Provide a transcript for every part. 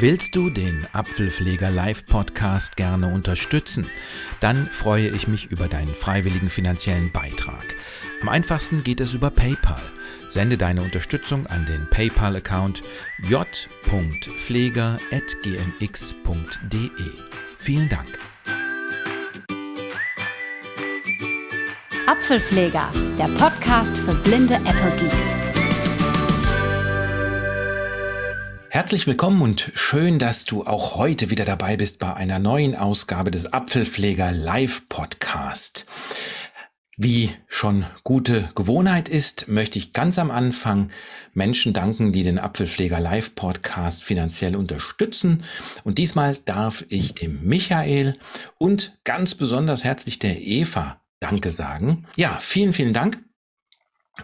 Willst du den Apfelpfleger Live Podcast gerne unterstützen? Dann freue ich mich über deinen freiwilligen finanziellen Beitrag. Am einfachsten geht es über PayPal. Sende deine Unterstützung an den PayPal-Account j.pfleger.gmx.de. Vielen Dank. Apfelpfleger, der Podcast für blinde Apple Geeks. Herzlich willkommen und schön, dass du auch heute wieder dabei bist bei einer neuen Ausgabe des Apfelpfleger Live Podcast. Wie schon gute Gewohnheit ist, möchte ich ganz am Anfang Menschen danken, die den Apfelpfleger Live Podcast finanziell unterstützen. Und diesmal darf ich dem Michael und ganz besonders herzlich der Eva Danke sagen. Ja, vielen, vielen Dank.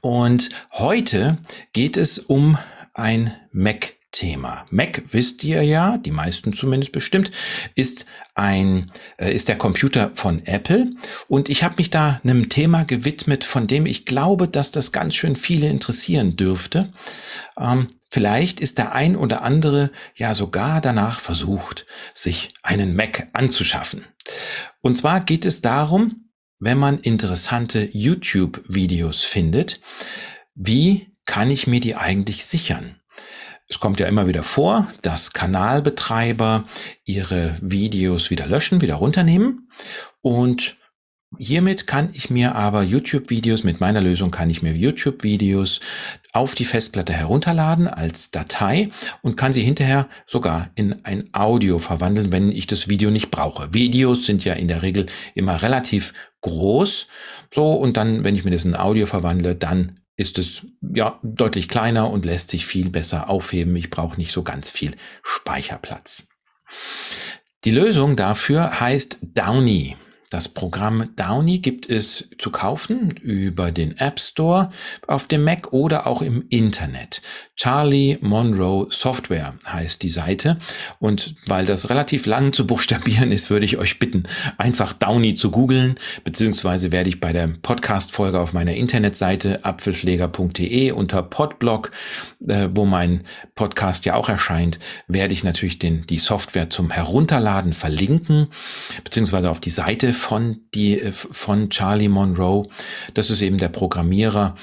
Und heute geht es um ein Mac Thema. Mac wisst ihr ja, die meisten zumindest bestimmt, ist ein äh, ist der Computer von Apple und ich habe mich da einem Thema gewidmet, von dem ich glaube, dass das ganz schön viele interessieren dürfte. Ähm, vielleicht ist der ein oder andere ja sogar danach versucht, sich einen Mac anzuschaffen. Und zwar geht es darum, wenn man interessante YouTube-Videos findet, wie kann ich mir die eigentlich sichern? Es kommt ja immer wieder vor, dass Kanalbetreiber ihre Videos wieder löschen, wieder runternehmen. Und hiermit kann ich mir aber YouTube-Videos, mit meiner Lösung kann ich mir YouTube-Videos auf die Festplatte herunterladen als Datei und kann sie hinterher sogar in ein Audio verwandeln, wenn ich das Video nicht brauche. Videos sind ja in der Regel immer relativ groß. So, und dann, wenn ich mir das in Audio verwandle, dann ist es ja deutlich kleiner und lässt sich viel besser aufheben. Ich brauche nicht so ganz viel Speicherplatz. Die Lösung dafür heißt Downy. Das Programm Downy gibt es zu kaufen über den App Store auf dem Mac oder auch im Internet. Charlie Monroe Software heißt die Seite. Und weil das relativ lang zu buchstabieren ist, würde ich euch bitten, einfach Downy zu googeln, beziehungsweise werde ich bei der Podcast-Folge auf meiner Internetseite apfelpfleger.de unter Podblog, äh, wo mein Podcast ja auch erscheint, werde ich natürlich den, die Software zum Herunterladen verlinken, beziehungsweise auf die Seite von, die, äh, von Charlie Monroe. Das ist eben der Programmierer.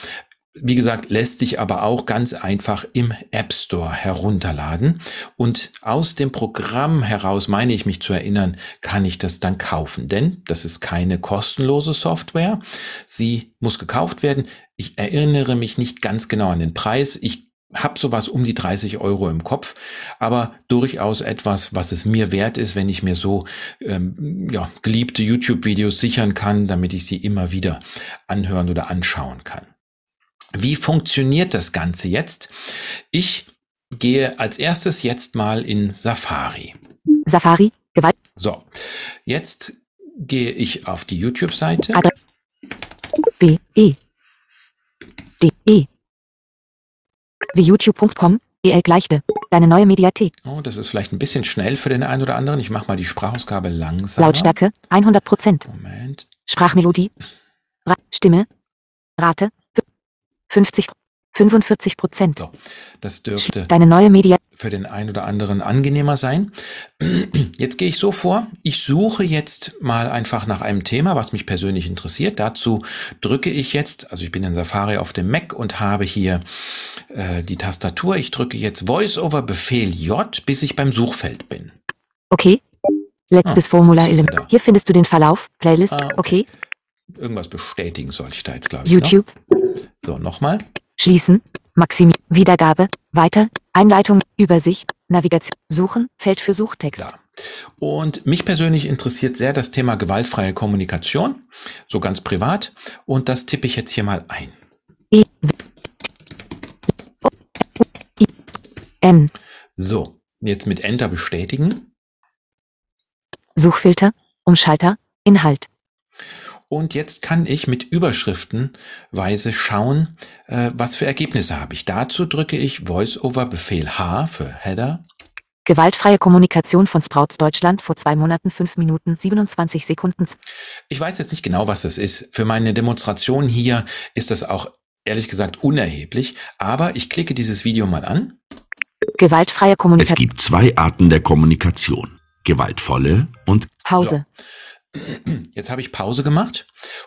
Wie gesagt, lässt sich aber auch ganz einfach im App Store herunterladen. Und aus dem Programm heraus, meine ich mich zu erinnern, kann ich das dann kaufen. Denn das ist keine kostenlose Software. Sie muss gekauft werden. Ich erinnere mich nicht ganz genau an den Preis. Ich habe sowas um die 30 Euro im Kopf, aber durchaus etwas, was es mir wert ist, wenn ich mir so ähm, ja, geliebte YouTube-Videos sichern kann, damit ich sie immer wieder anhören oder anschauen kann. Wie funktioniert das Ganze jetzt? Ich gehe als erstes jetzt mal in Safari. Safari, Gewalt. So, jetzt gehe ich auf die YouTube-Seite. B, E, D, E wie youtube.com, EL gleichte. Deine neue Mediathek. Oh, das ist vielleicht ein bisschen schnell für den einen oder anderen. Ich mache mal die Sprachausgabe langsamer. Lautstärke 100 Prozent. Moment. Sprachmelodie. Ra Stimme. Rate 50 45 Prozent. So, das dürfte Deine neue Media für den einen oder anderen angenehmer sein. Jetzt gehe ich so vor, ich suche jetzt mal einfach nach einem Thema, was mich persönlich interessiert. Dazu drücke ich jetzt, also ich bin in Safari auf dem Mac und habe hier äh, die Tastatur. Ich drücke jetzt Voice-over Befehl J, bis ich beim Suchfeld bin. Okay. Letztes Ah, Formular Element. Hier findest du den Verlauf, Playlist. Ah, okay. Irgendwas bestätigen soll ich da jetzt, glaube ich. YouTube. Ne? So, nochmal. Schließen. Maximi. Wiedergabe. Weiter. Einleitung. Übersicht. Navigation. Suchen. Feld für Suchtext. Ja. Und mich persönlich interessiert sehr das Thema gewaltfreie Kommunikation, so ganz privat. Und das tippe ich jetzt hier mal ein. N. So, jetzt mit Enter bestätigen. Suchfilter. Umschalter. Inhalt. Und jetzt kann ich mit Überschriftenweise schauen, äh, was für Ergebnisse habe ich. Dazu drücke ich Voice-over Befehl H für Header. Gewaltfreie Kommunikation von Sprouts Deutschland vor zwei Monaten, fünf Minuten, 27 Sekunden. Ich weiß jetzt nicht genau, was das ist. Für meine Demonstration hier ist das auch ehrlich gesagt unerheblich. Aber ich klicke dieses Video mal an. Gewaltfreie Es Kommunikation. gibt zwei Arten der Kommunikation. Gewaltvolle und Pause. Jetzt habe ich Pause gemacht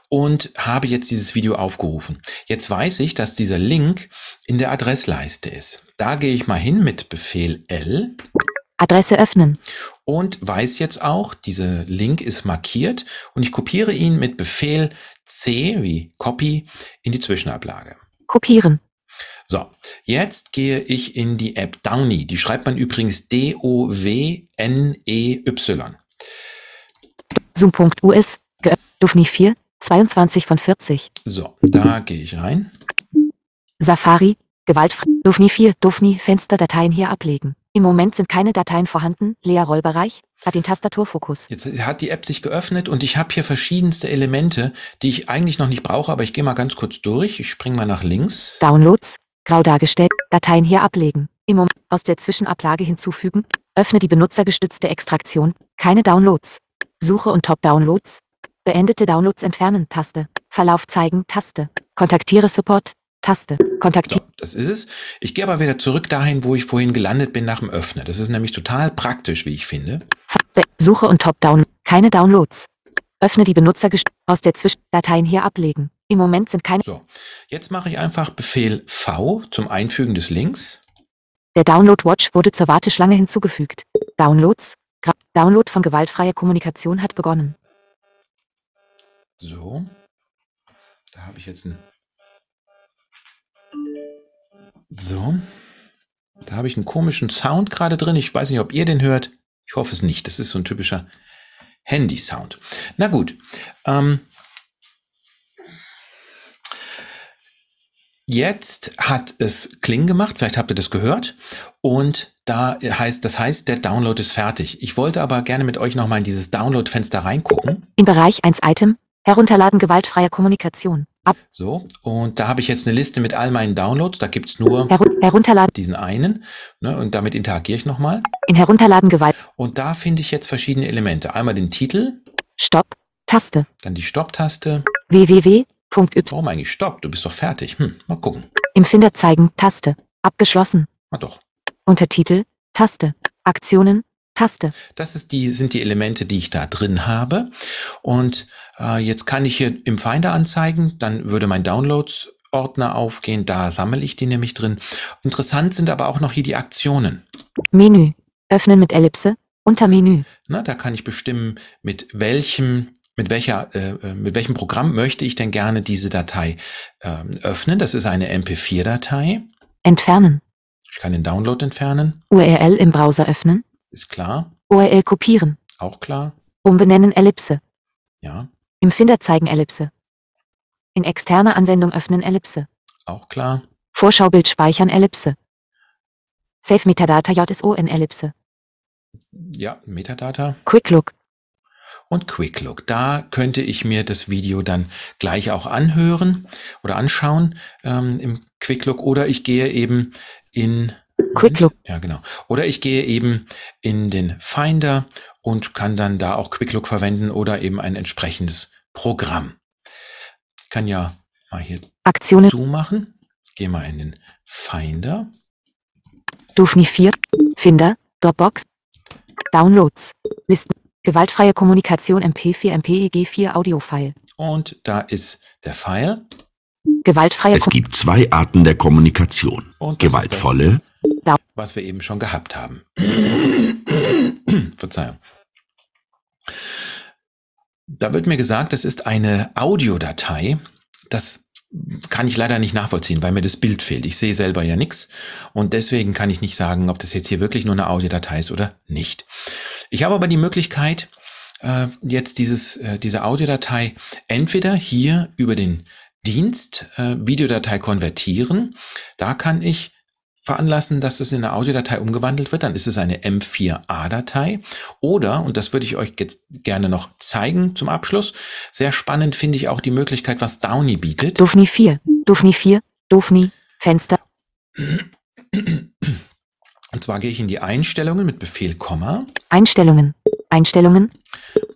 und habe jetzt dieses Video aufgerufen. Jetzt weiß ich, dass dieser Link in der Adressleiste ist. Da gehe ich mal hin mit Befehl L Adresse öffnen. und weiß jetzt auch, dieser Link ist markiert und ich kopiere ihn mit Befehl C wie Copy in die Zwischenablage. Kopieren. So, jetzt gehe ich in die App Downy. Die schreibt man übrigens D-O-W-N-E-Y. Zoom.us. Geöffnet. Dufni 4. 22 von 40. So, da gehe ich rein. Safari. Gewaltfrei. Dufni 4. Dufni. Fensterdateien hier ablegen. Im Moment sind keine Dateien vorhanden. Leer Rollbereich. Hat den Tastaturfokus. Jetzt hat die App sich geöffnet und ich habe hier verschiedenste Elemente, die ich eigentlich noch nicht brauche, aber ich gehe mal ganz kurz durch. Ich springe mal nach links. Downloads. Grau dargestellt. Dateien hier ablegen. Im Moment aus der Zwischenablage hinzufügen. Öffne die benutzergestützte Extraktion. Keine Downloads. Suche und Top-Downloads. Beendete Downloads entfernen. Taste. Verlauf zeigen. Taste. Kontaktiere Support. Taste. Kontaktiere. So, das ist es. Ich gehe aber wieder zurück dahin, wo ich vorhin gelandet bin nach dem Öffnen. Das ist nämlich total praktisch, wie ich finde. Be Suche und Top-Down. Keine Downloads. Öffne die Benutzergestützte aus der Zwischendateien hier ablegen. Im Moment sind keine. So, jetzt mache ich einfach Befehl V zum Einfügen des Links. Der Download Watch wurde zur Warteschlange hinzugefügt. Downloads. Gra Download von gewaltfreier Kommunikation hat begonnen. So, da habe ich jetzt ein. So, da habe ich einen komischen Sound gerade drin. Ich weiß nicht, ob ihr den hört. Ich hoffe es nicht. Das ist so ein typischer Handy-Sound. Na gut. Ähm, jetzt hat es Kling gemacht. Vielleicht habt ihr das gehört. Und da heißt, das heißt, der Download ist fertig. Ich wollte aber gerne mit euch nochmal in dieses Download-Fenster reingucken. Im Bereich 1 Item. Herunterladen gewaltfreier Kommunikation. Ab. So, und da habe ich jetzt eine Liste mit all meinen Downloads. Da gibt's nur Herun herunterladen. diesen einen. Ne, und damit interagiere ich nochmal. In Herunterladen Gewalt. Und da finde ich jetzt verschiedene Elemente. Einmal den Titel, Stopp. Taste. dann die Stopp-Taste. www.y. Warum eigentlich Stopp? Du bist doch fertig. Hm, mal gucken. Im Finder zeigen. Taste. Abgeschlossen. Na doch. Untertitel. Taste. Aktionen. Taste. Das ist die, sind die Elemente, die ich da drin habe. Und äh, jetzt kann ich hier im Finder anzeigen. Dann würde mein Downloads Ordner aufgehen. Da sammle ich die nämlich drin. Interessant sind aber auch noch hier die Aktionen. Menü. Öffnen mit Ellipse. Untermenü. Na, da kann ich bestimmen, mit welchem mit welcher äh, äh, mit welchem Programm möchte ich denn gerne diese Datei ähm, öffnen? Das ist eine MP4-Datei. Entfernen. Ich kann den Download entfernen, URL im Browser öffnen. ist klar, URL kopieren. auch klar, Umbenennen Ellipse. ja, Im Finder zeigen Ellipse. In externer Anwendung öffnen Ellipse. auch klar, Vorschaubild speichern Ellipse. Save Metadata JSO in Ellipse. ja, Metadata Quick Look. Und Quick Look. Da könnte ich mir das Video dann gleich auch anhören oder anschauen ähm, im Quick Look oder ich gehe eben in Quick Look. Ja, genau. Oder ich gehe eben in den Finder und kann dann da auch Quick Look verwenden oder eben ein entsprechendes Programm. Ich kann ja mal hier Aktionen. zumachen. Gehe mal in den Finder. Dufni 4. Finder. Dropbox. Downloads. Listen. Gewaltfreie Kommunikation MP4 MPEG4 Audiofile. Und da ist der File. Gewaltfreie es Ko gibt zwei Arten der Kommunikation. Und das ist Gewaltvolle was wir eben schon gehabt haben. Verzeihung. Da wird mir gesagt, das ist eine Audiodatei. Das kann ich leider nicht nachvollziehen, weil mir das Bild fehlt. Ich sehe selber ja nichts und deswegen kann ich nicht sagen, ob das jetzt hier wirklich nur eine Audiodatei ist oder nicht. Ich habe aber die Möglichkeit, äh, jetzt dieses, äh, diese Audiodatei entweder hier über den Dienst äh, Videodatei konvertieren. Da kann ich veranlassen, dass es in eine Audiodatei umgewandelt wird, dann ist es eine M4A-Datei. Oder, und das würde ich euch jetzt gerne noch zeigen zum Abschluss, sehr spannend finde ich auch die Möglichkeit, was Downy bietet. Dufni 4. Dufni 4. Dufni. Fenster. Und zwar gehe ich in die Einstellungen mit Befehl Komma. Einstellungen. Einstellungen.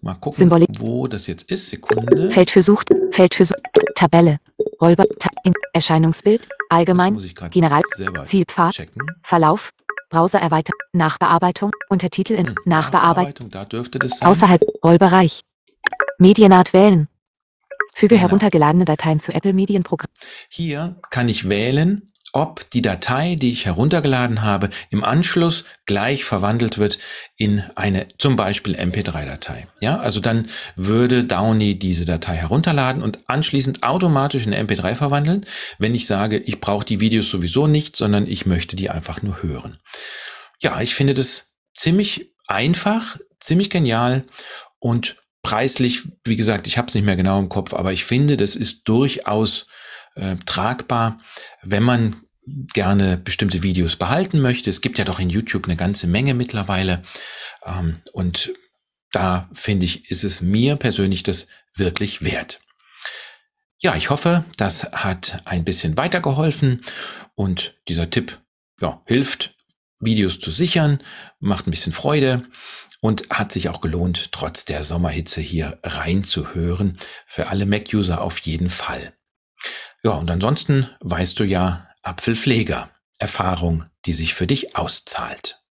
Mal gucken, Symbolik. wo das jetzt ist. Sekunde. Feld für Sucht. Feld für Sucht. Tabelle. Rollbar. Ta in Erscheinungsbild. Allgemein. General. Zielpfad. checken. Verlauf. Browser erweitern. Nachbearbeitung. Untertitel in Hm, Nachbearbeitung. Da dürfte das sein. Außerhalb. Rollbereich. Medienart wählen. Füge Genau. heruntergeladene Dateien zu Apple Medienprogramm. Hier kann ich wählen, ob die Datei, die ich heruntergeladen habe, im Anschluss gleich verwandelt wird in eine zum Beispiel MP3-Datei. Ja, also dann würde Downy diese Datei herunterladen und anschließend automatisch in eine MP3 verwandeln, wenn ich sage, ich brauche die Videos sowieso nicht, sondern ich möchte die einfach nur hören. Ja, ich finde das ziemlich einfach, ziemlich genial und preislich, wie gesagt, ich habe es nicht mehr genau im Kopf, aber ich finde, das ist durchaus äh, tragbar, wenn man gerne bestimmte Videos behalten möchte. Es gibt ja doch in YouTube eine ganze Menge mittlerweile. Ähm, und da finde ich, ist es mir persönlich das wirklich wert. Ja, ich hoffe, das hat ein bisschen weitergeholfen und dieser Tipp ja, hilft, Videos zu sichern, macht ein bisschen Freude und hat sich auch gelohnt, trotz der Sommerhitze hier reinzuhören. Für alle Mac-User auf jeden Fall. Ja, und ansonsten weißt du ja, Apfelpfleger. Erfahrung, die sich für dich auszahlt.